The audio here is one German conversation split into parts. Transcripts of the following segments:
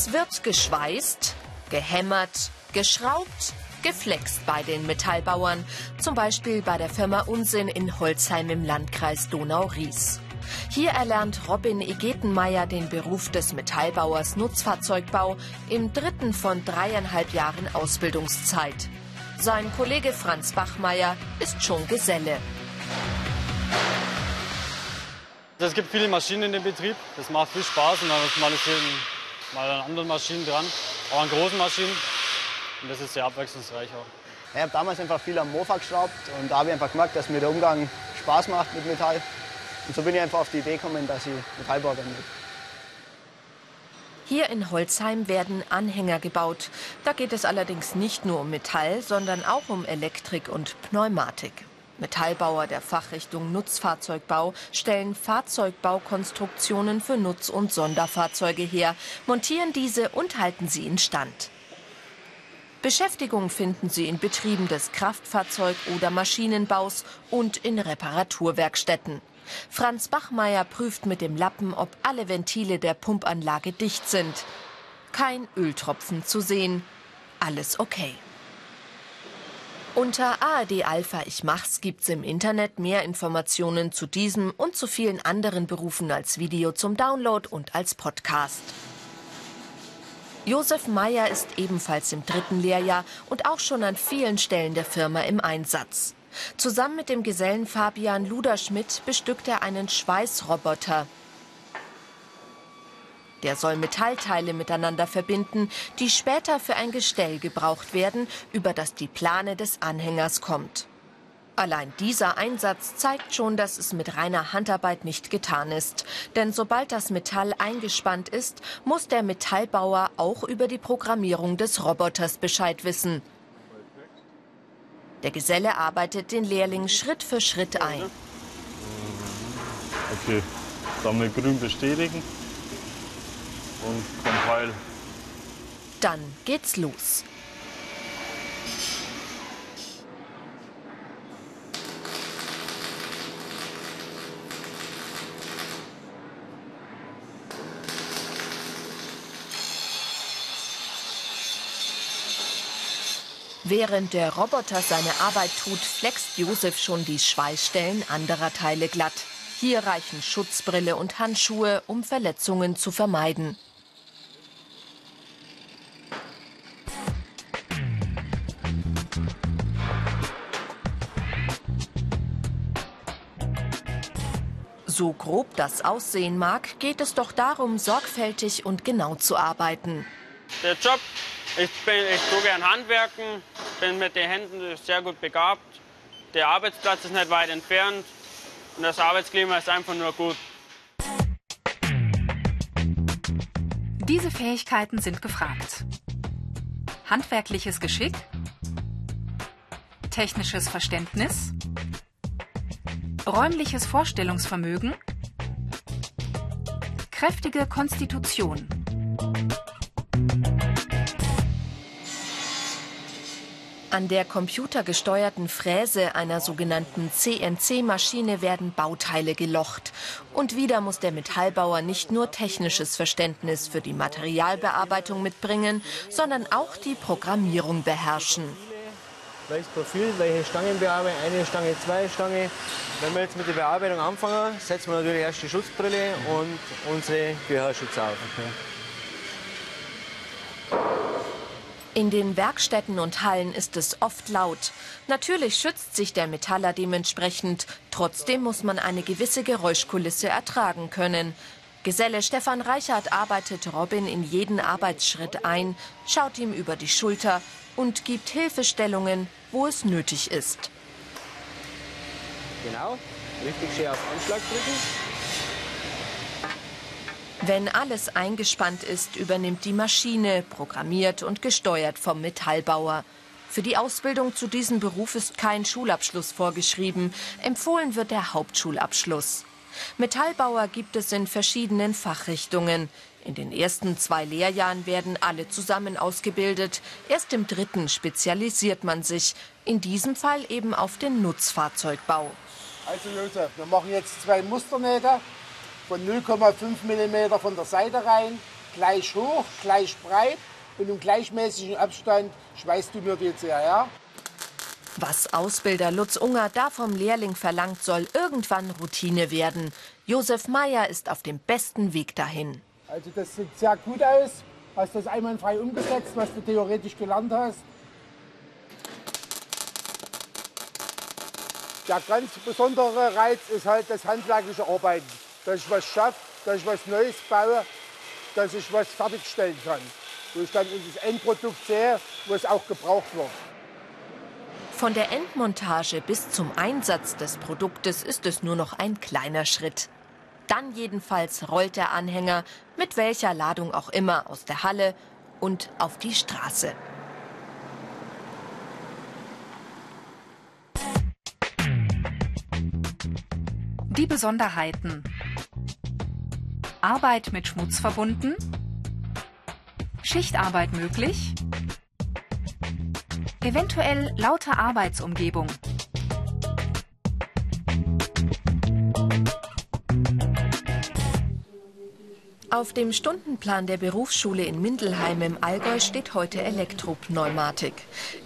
Es wird geschweißt, gehämmert, geschraubt, geflext bei den Metallbauern, zum Beispiel bei der Firma Unsinn in Holzheim im Landkreis Donau-Ries. Hier erlernt Robin Egetenmeier den Beruf des Metallbauers Nutzfahrzeugbau im dritten von dreieinhalb Jahren Ausbildungszeit. Sein Kollege Franz Bachmeier ist schon Geselle. Es gibt viele Maschinen in dem Betrieb. Das macht viel Spaß und dann ist mal, an anderen Maschinen dran, auch an großen Maschinen. Und das ist sehr abwechslungsreich auch. Ich habe damals einfach viel am Mofa geschraubt und da habe ich einfach gemerkt, dass mir der Umgang Spaß macht mit Metall. Und so bin ich einfach auf die Idee gekommen, dass ich Metallbauer werden will. Hier in Holzheim werden Anhänger gebaut. Da geht es allerdings nicht nur um Metall, sondern auch um Elektrik und Pneumatik. Metallbauer der Fachrichtung Nutzfahrzeugbau stellen Fahrzeugbaukonstruktionen für Nutz- und Sonderfahrzeuge her, montieren diese und halten sie instand. Beschäftigung finden sie in Betrieben des Kraftfahrzeug- oder Maschinenbaus und in Reparaturwerkstätten. Franz Bachmeier prüft mit dem Lappen, ob alle Ventile der Pumpanlage dicht sind. Kein Öltropfen zu sehen. Alles okay. Unter ARD Alpha Ich Mach's gibt's im Internet mehr Informationen zu diesem und zu vielen anderen Berufen als Video zum Download und als Podcast. Josef Meyer ist ebenfalls im dritten Lehrjahr und auch schon an vielen Stellen der Firma im Einsatz. Zusammen mit dem Gesellen Fabian Luderschmidt bestückt er einen Schweißroboter. Der soll Metallteile miteinander verbinden, die später für ein Gestell gebraucht werden, über das die Plane des Anhängers kommt. Allein dieser Einsatz zeigt schon, dass es mit reiner Handarbeit nicht getan ist. Denn sobald das Metall eingespannt ist, muss der Metallbauer auch über die Programmierung des Roboters Bescheid wissen. Der Geselle arbeitet den Lehrling Schritt für Schritt ein. Okay, dann mit grün bestätigen und Compile. Dann geht's los. Während der Roboter seine Arbeit tut, flext Josef schon die Schweißstellen anderer Teile glatt. Hier reichen Schutzbrille und Handschuhe, um Verletzungen zu vermeiden. So grob das aussehen mag, geht es doch darum, sorgfältig und genau zu arbeiten. Der Job ich, bin, ich tue gern handwerken, bin mit den Händen sehr gut begabt. Der Arbeitsplatz ist nicht weit entfernt und das Arbeitsklima ist einfach nur gut. Diese Fähigkeiten sind gefragt. Handwerkliches Geschick, technisches Verständnis, räumliches Vorstellungsvermögen, kräftige Konstitution. An der computergesteuerten Fräse einer sogenannten CNC-Maschine werden Bauteile gelocht. Und wieder muss der Metallbauer nicht nur technisches Verständnis für die Materialbearbeitung mitbringen, sondern auch die Programmierung beherrschen. Welches Profil, welche Stangen bearbeiten, eine Stange, zwei Stangen. Wenn wir jetzt mit der Bearbeitung anfangen, setzen wir natürlich erst die Schutzbrille und unsere Gehörschutz auf. Okay. In den Werkstätten und Hallen ist es oft laut. Natürlich schützt sich der Metaller dementsprechend. Trotzdem muss man eine gewisse Geräuschkulisse ertragen können. Geselle Stefan Reichert arbeitet Robin in jeden Arbeitsschritt ein, schaut ihm über die Schulter und gibt Hilfestellungen, wo es nötig ist. Genau, richtig schön auf Anschlag drücken. Wenn alles eingespannt ist, übernimmt die Maschine, programmiert und gesteuert vom Metallbauer. Für die Ausbildung zu diesem Beruf ist kein Schulabschluss vorgeschrieben. Empfohlen wird der Hauptschulabschluss. Metallbauer gibt es in verschiedenen Fachrichtungen. In den ersten zwei Lehrjahren werden alle zusammen ausgebildet. Erst im dritten spezialisiert man sich. In diesem Fall eben auf den Nutzfahrzeugbau. Also Josef, wir machen jetzt zwei Musternähte von 0,5 mm von der Seite rein gleich hoch, gleich breit und im gleichmäßigen Abstand schweißt du mir die jetzt her. Was Ausbilder Lutz Unger da vom Lehrling verlangt, soll irgendwann Routine werden. Josef Meyer ist auf dem besten Weg dahin. Also das sieht sehr gut aus. Hast das einwandfrei umgesetzt, was du theoretisch gelernt hast. Der ganz besondere Reiz ist halt das handwerkliche Arbeiten. Dass ich was schaffe, dass ich was Neues baue, dass ich was fertigstellen kann. Wo ich dann das Endprodukt sehe, wo es auch gebraucht wird. Von der Endmontage bis zum Einsatz des Produktes ist es nur noch ein kleiner Schritt. Dann jedenfalls rollt der Anhänger, mit welcher Ladung auch immer, aus der Halle und auf die Straße. Die Besonderheiten. Arbeit mit Schmutz verbunden. Schichtarbeit möglich. Eventuell laute Arbeitsumgebung. Auf dem Stundenplan der Berufsschule in Mindelheim im Allgäu steht heute Elektropneumatik.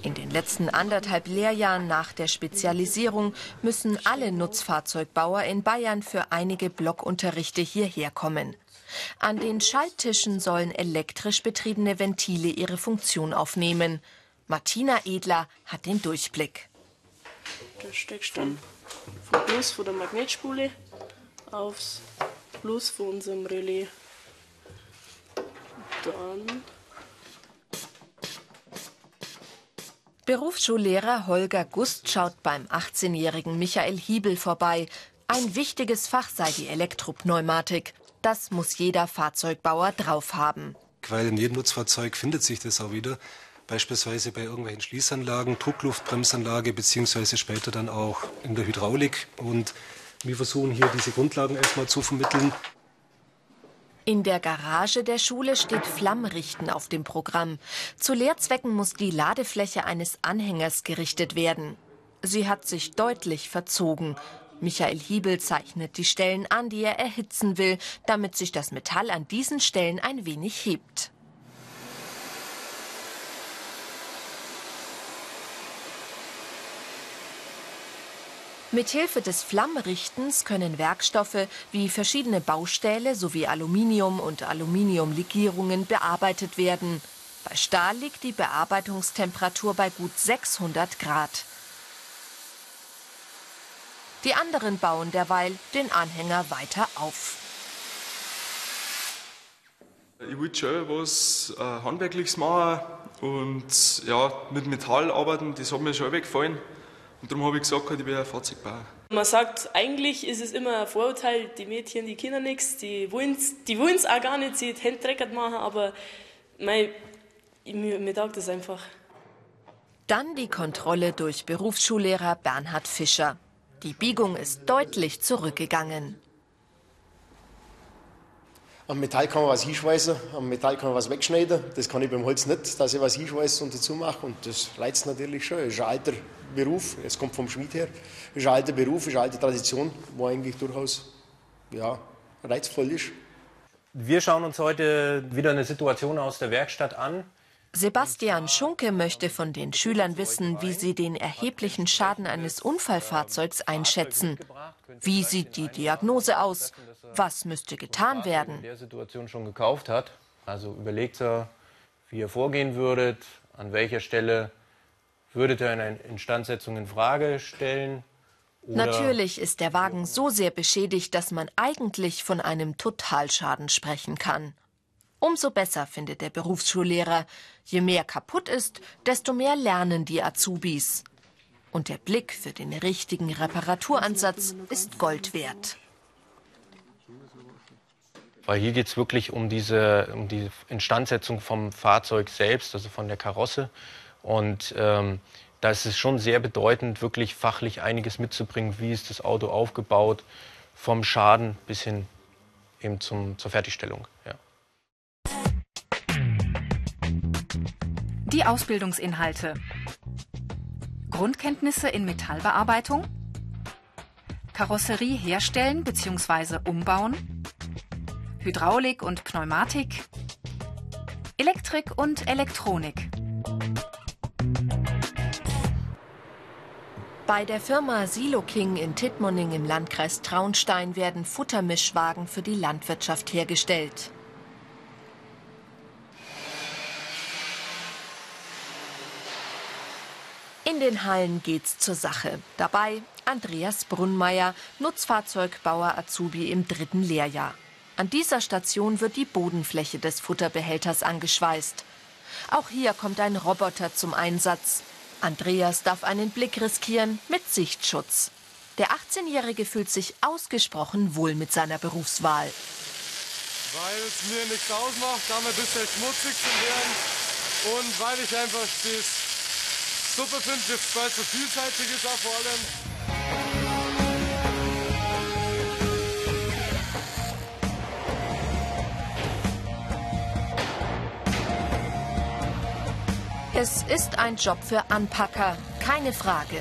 In den letzten anderthalb Lehrjahren nach der Spezialisierung müssen alle Nutzfahrzeugbauer in Bayern für einige Blockunterrichte hierher kommen. An den Schalttischen sollen elektrisch betriebene Ventile ihre Funktion aufnehmen. Martina Edler hat den Durchblick. Da steckst du dann vom Plus von der Magnetspule aufs Plus von unserem Relais dann. Berufsschullehrer Holger Gust schaut beim 18-jährigen Michael Hiebel vorbei. Ein wichtiges Fach sei die Elektropneumatik. Das muss jeder Fahrzeugbauer drauf haben. Weil in jedem Nutzfahrzeug findet sich das auch wieder. Beispielsweise bei irgendwelchen Schließanlagen, Druckluftbremsanlage, beziehungsweise später dann auch in der Hydraulik. Und wir versuchen hier diese Grundlagen erstmal zu vermitteln. In der Garage der Schule steht Flammrichten auf dem Programm. Zu Lehrzwecken muss die Ladefläche eines Anhängers gerichtet werden. Sie hat sich deutlich verzogen. Michael Hiebel zeichnet die Stellen an, die er erhitzen will, damit sich das Metall an diesen Stellen ein wenig hebt. Mithilfe des Flammrichtens können Werkstoffe wie verschiedene Baustähle sowie Aluminium und Aluminiumlegierungen bearbeitet werden. Bei Stahl liegt die Bearbeitungstemperatur bei gut 600 Grad. Die anderen bauen derweil den Anhänger weiter auf. Ich wollte schon was äh, Handwerkliches machen und ja, mit Metall arbeiten, das hat mir schon weggefallen. Und darum habe ich gesagt, ich will ein Fahrzeugbauer. Man sagt, eigentlich ist es immer ein Vorurteil, die Mädchen, die können nichts, die wollen es die auch gar nicht, sie dreckig machen, aber mein, mir, mir taugt das einfach. Dann die Kontrolle durch Berufsschullehrer Bernhard Fischer. Die Biegung ist deutlich zurückgegangen. Am Metall kann man was hinschweißen, am Metall kann man was wegschneiden. Das kann ich beim Holz nicht, dass ich was hinschweiße und dazu mache. Und das reizt natürlich schon. Das ist ein alter Beruf, es kommt vom Schmied her. Das ist ein alter Beruf, ist eine alte Tradition, wo eigentlich durchaus ja, reizvoll ist. Wir schauen uns heute wieder eine Situation aus der Werkstatt an. Sebastian Schunke möchte von den Schülern wissen, wie sie den erheblichen Schaden eines Unfallfahrzeugs einschätzen. Wie sieht die Diagnose aus? Was müsste getan werden? Der Situation schon gekauft hat. Also überlegt er, wie ihr vorgehen würdet, an welcher Stelle würdet ihr eine Instandsetzung in Frage stellen? Natürlich ist der Wagen so sehr beschädigt, dass man eigentlich von einem Totalschaden sprechen kann. Umso besser findet der Berufsschullehrer. Je mehr kaputt ist, desto mehr lernen die Azubis. Und der Blick für den richtigen Reparaturansatz ist Gold wert. Weil hier geht es wirklich um diese um die Instandsetzung vom Fahrzeug selbst, also von der Karosse. Und ähm, da ist es schon sehr bedeutend, wirklich fachlich einiges mitzubringen. Wie ist das Auto aufgebaut, vom Schaden bis hin eben zum, zur Fertigstellung. Die Ausbildungsinhalte. Grundkenntnisse in Metallbearbeitung. Karosserie herstellen bzw. umbauen. Hydraulik und Pneumatik. Elektrik und Elektronik. Bei der Firma Silo King in Tittmoning im Landkreis Traunstein werden Futtermischwagen für die Landwirtschaft hergestellt. In den Hallen geht's zur Sache. Dabei Andreas Brunnmeier, Nutzfahrzeugbauer Azubi im dritten Lehrjahr. An dieser Station wird die Bodenfläche des Futterbehälters angeschweißt. Auch hier kommt ein Roboter zum Einsatz. Andreas darf einen Blick riskieren mit Sichtschutz. Der 18-Jährige fühlt sich ausgesprochen wohl mit seiner Berufswahl. Weil es mir nichts ausmacht, da ein bisschen schmutzig zu werden und weil ich einfach das super finde, weil es so vielseitig ist auch vor allem. Es ist ein Job für Anpacker, keine Frage.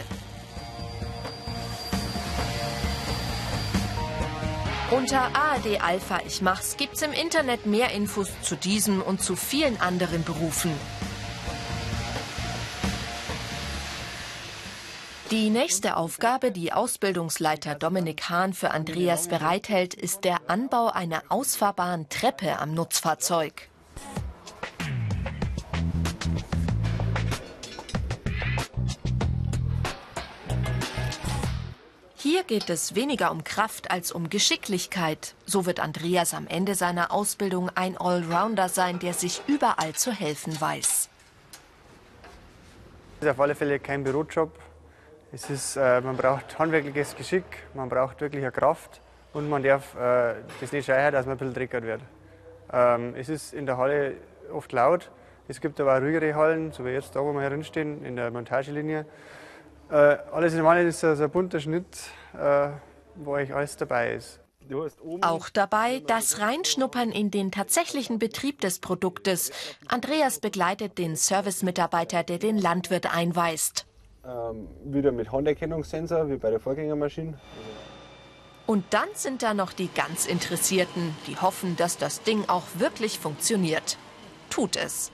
Unter ARD Alpha Ich Mach's gibt's im Internet mehr Infos zu diesem und zu vielen anderen Berufen. Die nächste Aufgabe, die Ausbildungsleiter Dominik Hahn für Andreas bereithält, ist der Anbau einer ausfahrbaren Treppe am Nutzfahrzeug. Hier geht es weniger um Kraft als um Geschicklichkeit. So wird Andreas am Ende seiner Ausbildung ein Allrounder sein, der sich überall zu helfen weiß. Es ist auf alle Fälle kein Bürojob. Es ist, äh, man braucht handwerkliches Geschick, man braucht wirklich eine Kraft und man darf äh, das nicht schreien, dass man ein bisschen dreckert wird. Ähm, es ist in der Halle oft laut. Es gibt aber auch ruhigere Hallen, so wie jetzt da, wo wir herinstehen, in der Montagelinie. Äh, alles in allem ist also ein bunter Schnitt, äh, wo eigentlich alles dabei ist. Auch dabei das Reinschnuppern in den tatsächlichen Betrieb des Produktes. Andreas begleitet den Servicemitarbeiter, der den Landwirt einweist. Ähm, wieder mit Handerkennungssensor, wie bei der Vorgängermaschine. Und dann sind da noch die ganz Interessierten, die hoffen, dass das Ding auch wirklich funktioniert. Tut es.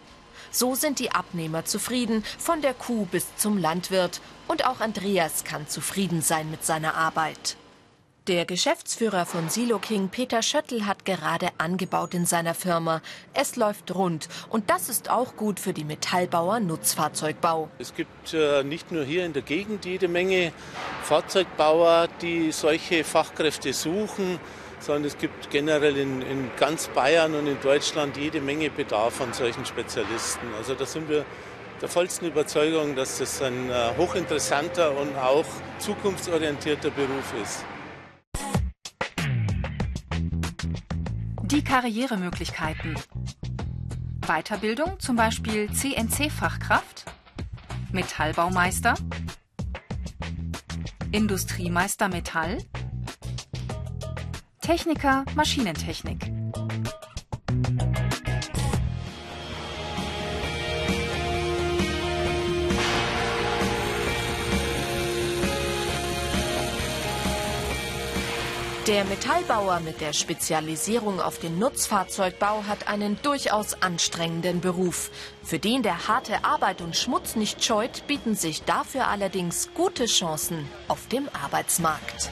So sind die Abnehmer zufrieden, von der Kuh bis zum Landwirt. Und auch Andreas kann zufrieden sein mit seiner Arbeit. Der Geschäftsführer von Silo King, Peter Schöttl, hat gerade angebaut in seiner Firma. Es läuft rund und das ist auch gut für die Metallbauer Nutzfahrzeugbau. Es gibt äh, nicht nur hier in der Gegend jede Menge Fahrzeugbauer, die solche Fachkräfte suchen, sondern es gibt generell in, in ganz Bayern und in Deutschland jede Menge Bedarf an solchen Spezialisten. Also da sind wir der vollsten Überzeugung, dass das ein äh, hochinteressanter und auch zukunftsorientierter Beruf ist. Die Karrieremöglichkeiten. Weiterbildung, zum Beispiel CNC-Fachkraft, Metallbaumeister, Industriemeister Metall, Techniker Maschinentechnik. Der Metallbauer mit der Spezialisierung auf den Nutzfahrzeugbau hat einen durchaus anstrengenden Beruf. Für den, der harte Arbeit und Schmutz nicht scheut, bieten sich dafür allerdings gute Chancen auf dem Arbeitsmarkt.